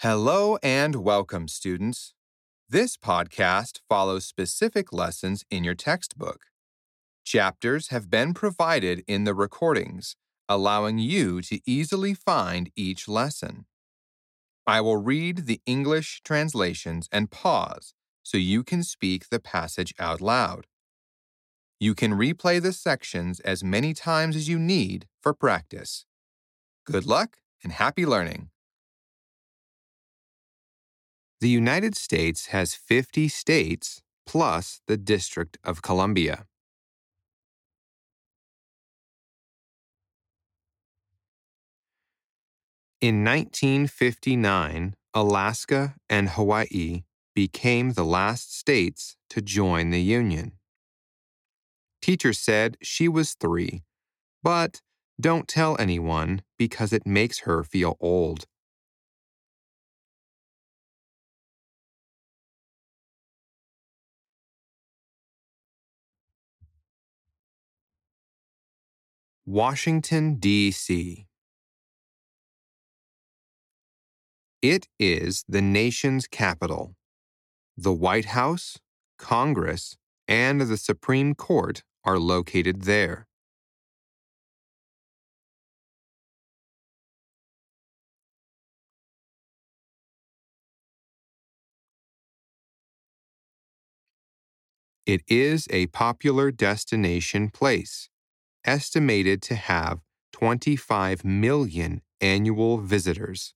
Hello and welcome, students. This podcast follows specific lessons in your textbook. Chapters have been provided in the recordings, allowing you to easily find each lesson. I will read the English translations and pause so you can speak the passage out loud. You can replay the sections as many times as you need for practice. Good luck and happy learning. The United States has 50 states plus the District of Columbia. In 1959, Alaska and Hawaii became the last states to join the Union. Teacher said she was three, but don't tell anyone because it makes her feel old. Washington, D.C. It is the nation's capital. The White House, Congress, and the Supreme Court are located there. It is a popular destination place, estimated to have 25 million annual visitors.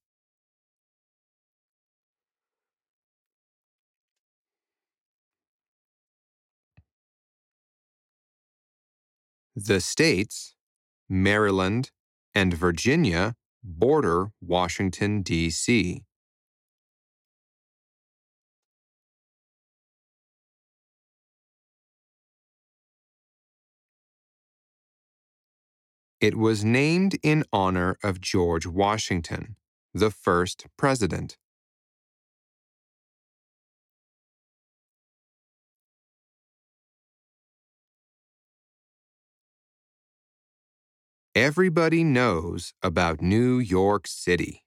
The states, Maryland and Virginia, border Washington, D.C. It was named in honor of George Washington, the first president. Everybody knows about New York City.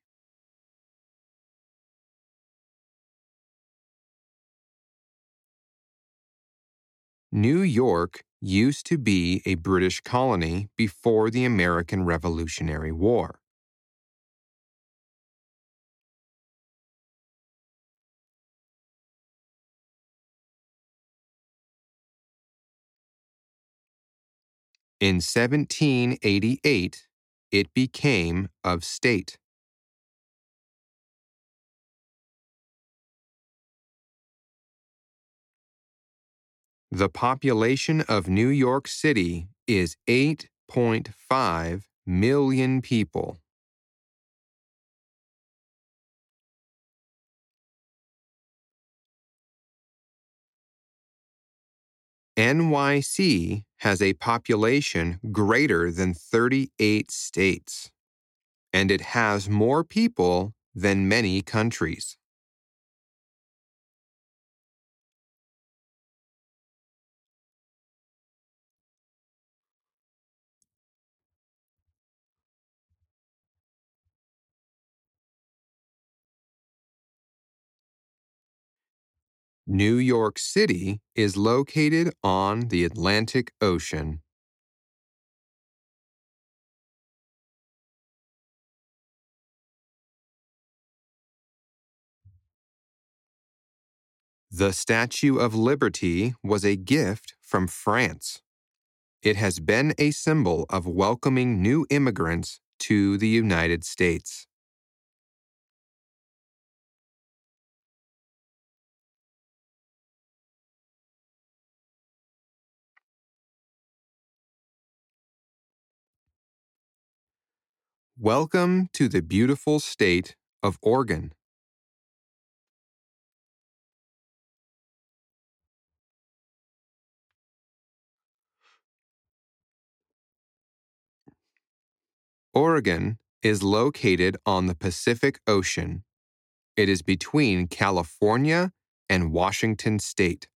New York used to be a British colony before the American Revolutionary War. In 1788, it became of state. The population of New York City is 8.5 million people. NYC has a population greater than 38 states, and it has more people than many countries. New York City is located on the Atlantic Ocean. The Statue of Liberty was a gift from France. It has been a symbol of welcoming new immigrants to the United States. Welcome to the beautiful state of Oregon. Oregon is located on the Pacific Ocean. It is between California and Washington State.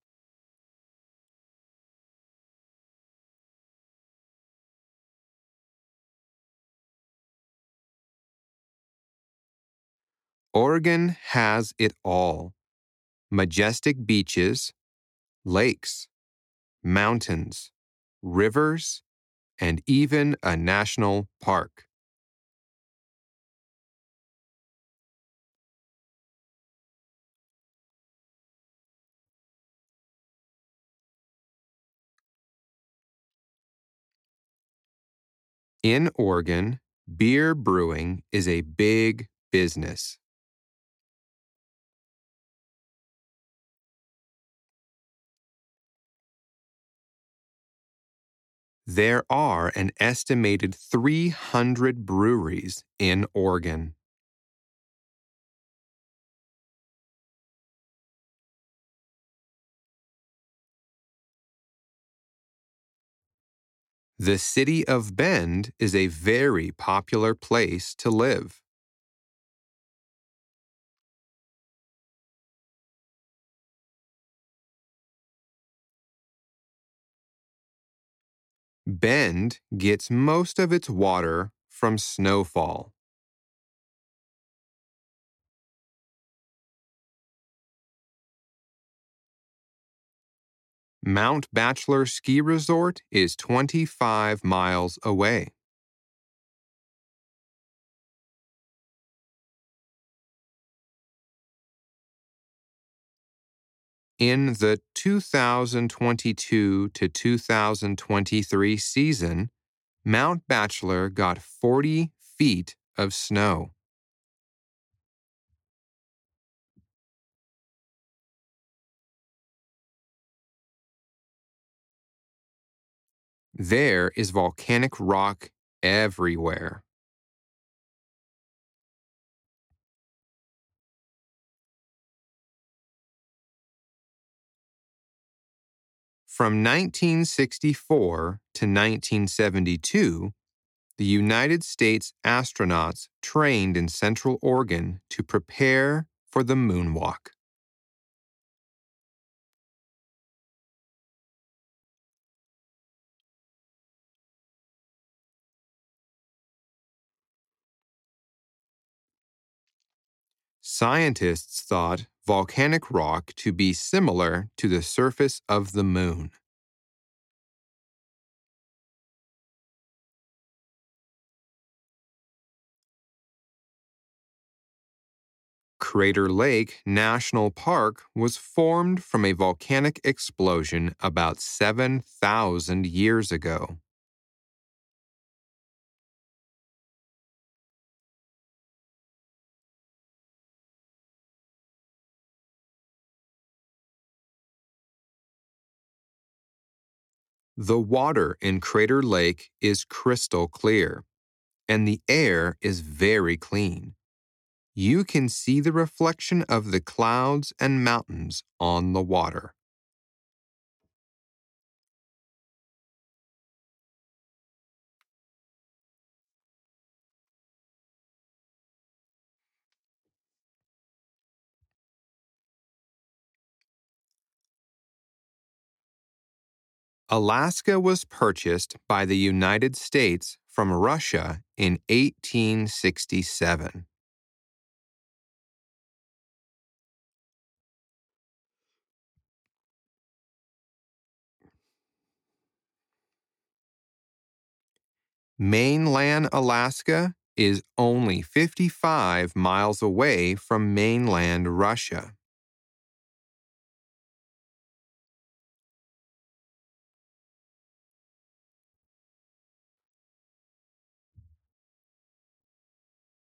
Oregon has it all majestic beaches, lakes, mountains, rivers, and even a national park. In Oregon, beer brewing is a big business. There are an estimated 300 breweries in Oregon. The city of Bend is a very popular place to live. Bend gets most of its water from snowfall. Mount Bachelor Ski Resort is 25 miles away. In the 2022 to 2023 season, Mount Bachelor got 40 feet of snow. There is volcanic rock everywhere. From 1964 to 1972, the United States astronauts trained in Central Oregon to prepare for the moonwalk. Scientists thought volcanic rock to be similar to the surface of the moon. Crater Lake National Park was formed from a volcanic explosion about 7,000 years ago. The water in Crater Lake is crystal clear, and the air is very clean. You can see the reflection of the clouds and mountains on the water. Alaska was purchased by the United States from Russia in 1867. Mainland Alaska is only 55 miles away from mainland Russia.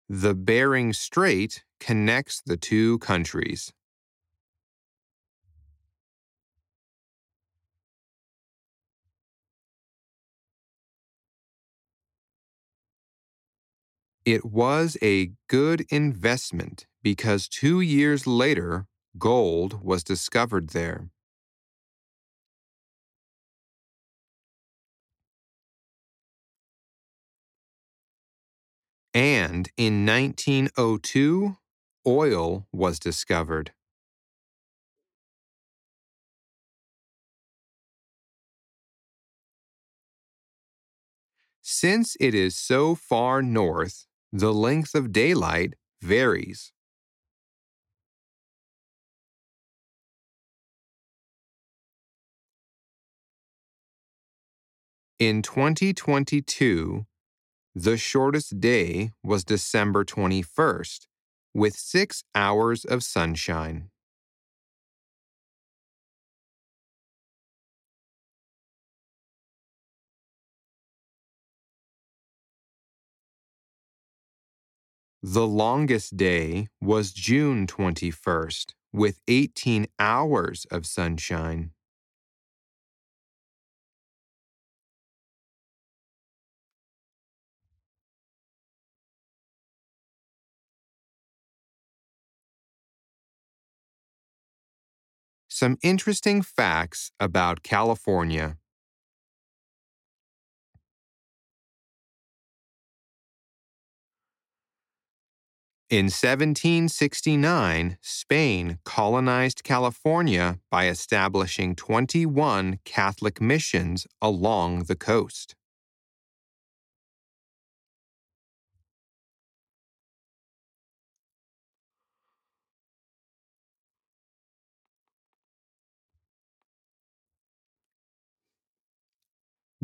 The Bering Strait connects the two countries. It was a good investment because two years later, gold was discovered there. And in 1902, oil was discovered. Since it is so far north, the length of daylight varies. In 2022, the shortest day was December 21st, with six hours of sunshine. The longest day was June 21st, with 18 hours of sunshine. Some interesting facts about California. In 1769, Spain colonized California by establishing 21 Catholic missions along the coast.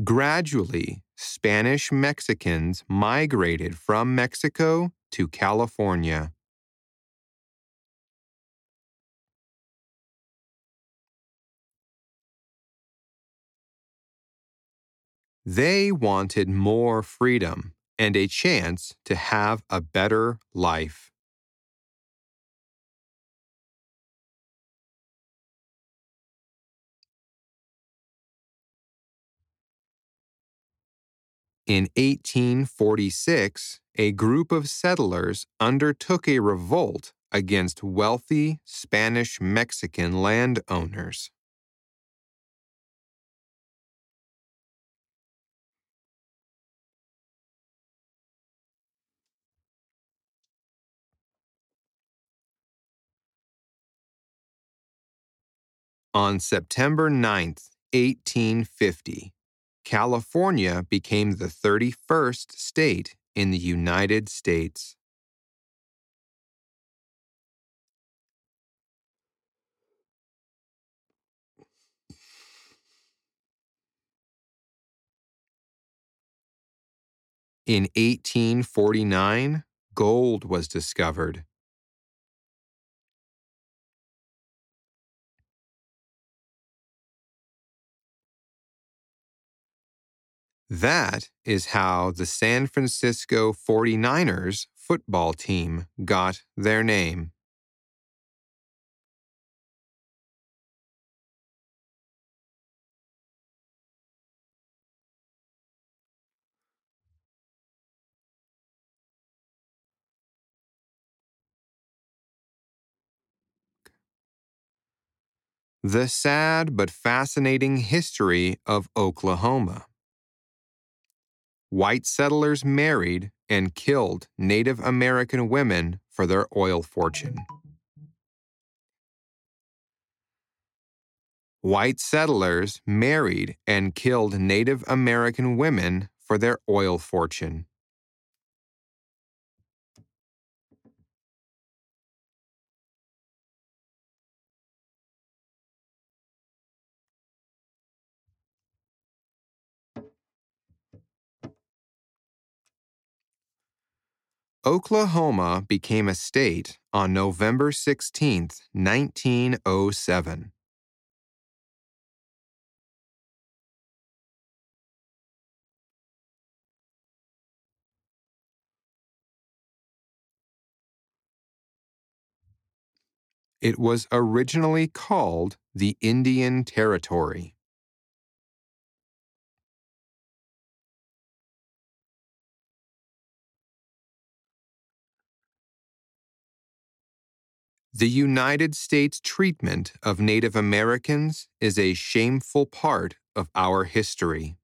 Gradually, Spanish Mexicans migrated from Mexico to California. They wanted more freedom and a chance to have a better life. In 1846, a group of settlers undertook a revolt against wealthy Spanish Mexican landowners. On September 9, 1850, California became the 31st state in the United States. In 1849, gold was discovered. That is how the San Francisco 49ers football team got their name. The sad but fascinating history of Oklahoma. White settlers married and killed Native American women for their oil fortune. White settlers married and killed Native American women for their oil fortune. Oklahoma became a state on November 16, 1907. It was originally called the Indian Territory. The United States treatment of Native Americans is a shameful part of our history.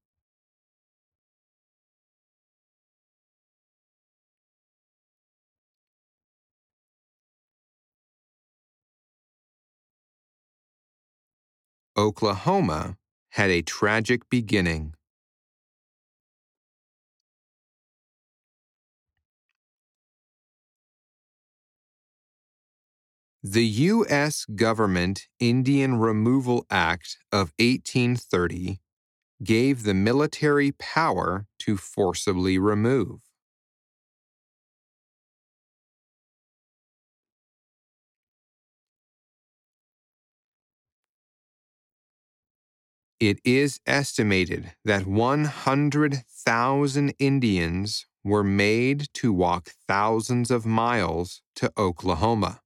Oklahoma had a tragic beginning. The U.S. Government Indian Removal Act of 1830 gave the military power to forcibly remove. It is estimated that 100,000 Indians were made to walk thousands of miles to Oklahoma.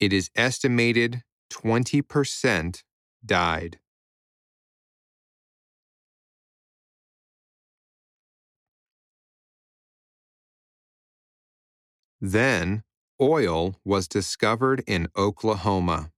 It is estimated 20% died. Then, oil was discovered in Oklahoma.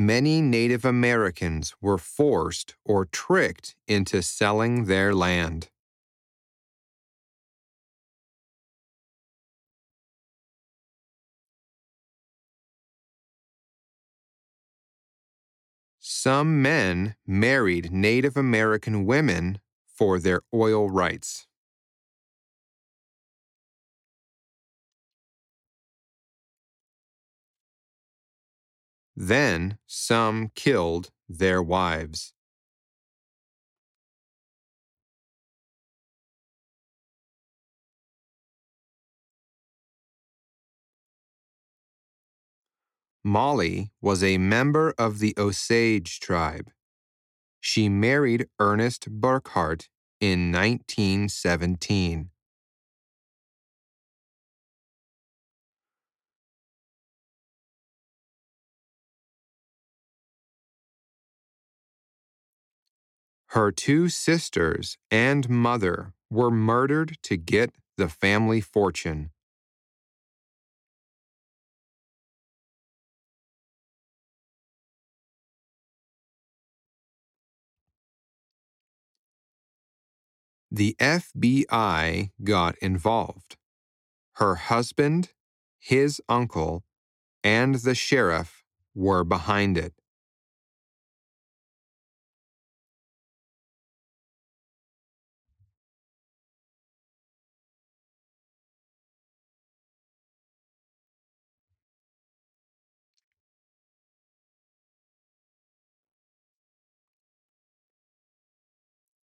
Many Native Americans were forced or tricked into selling their land. Some men married Native American women for their oil rights. Then some killed their wives. Molly was a member of the Osage tribe. She married Ernest Burkhart in 1917. Her two sisters and mother were murdered to get the family fortune. The FBI got involved. Her husband, his uncle, and the sheriff were behind it.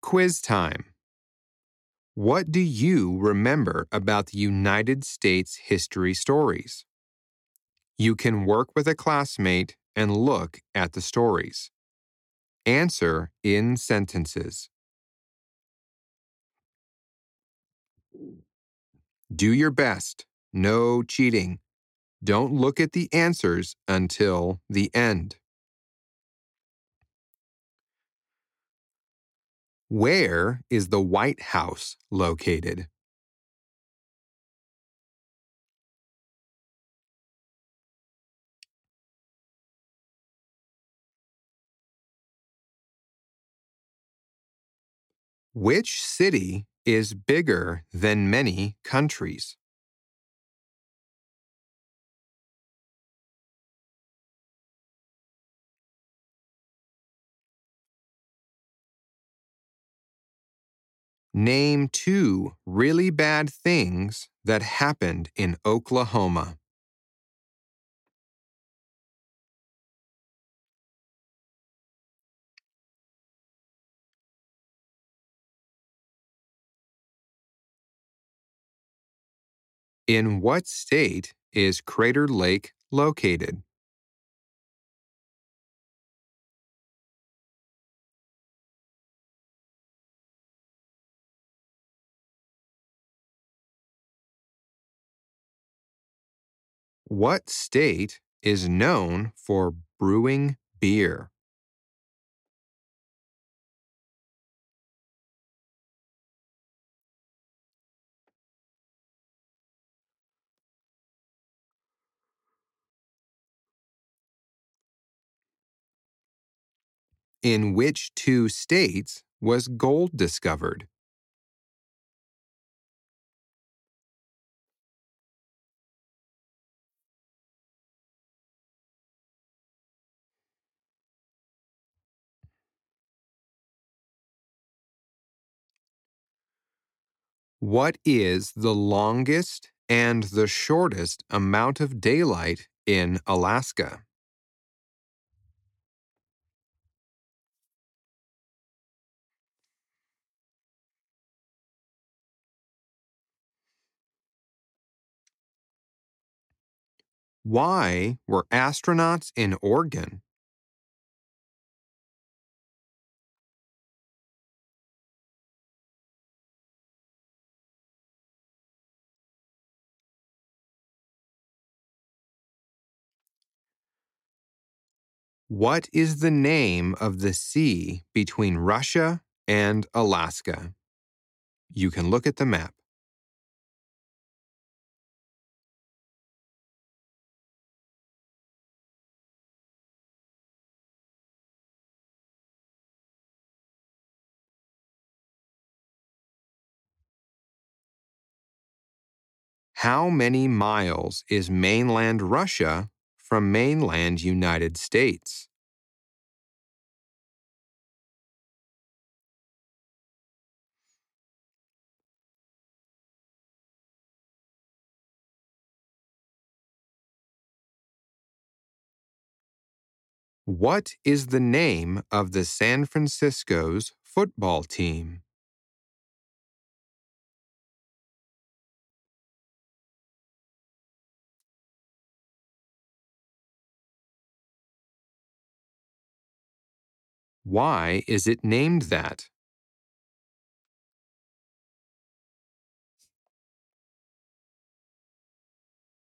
Quiz time. What do you remember about the United States history stories? You can work with a classmate and look at the stories. Answer in sentences. Do your best. No cheating. Don't look at the answers until the end. Where is the White House located? Which city is bigger than many countries? Name two really bad things that happened in Oklahoma. In what state is Crater Lake located? What state is known for brewing beer? In which two states was gold discovered? What is the longest and the shortest amount of daylight in Alaska? Why were astronauts in Oregon? What is the name of the sea between Russia and Alaska? You can look at the map. How many miles is mainland Russia from mainland United States? What is the name of the San Francisco's football team? Why is it named that?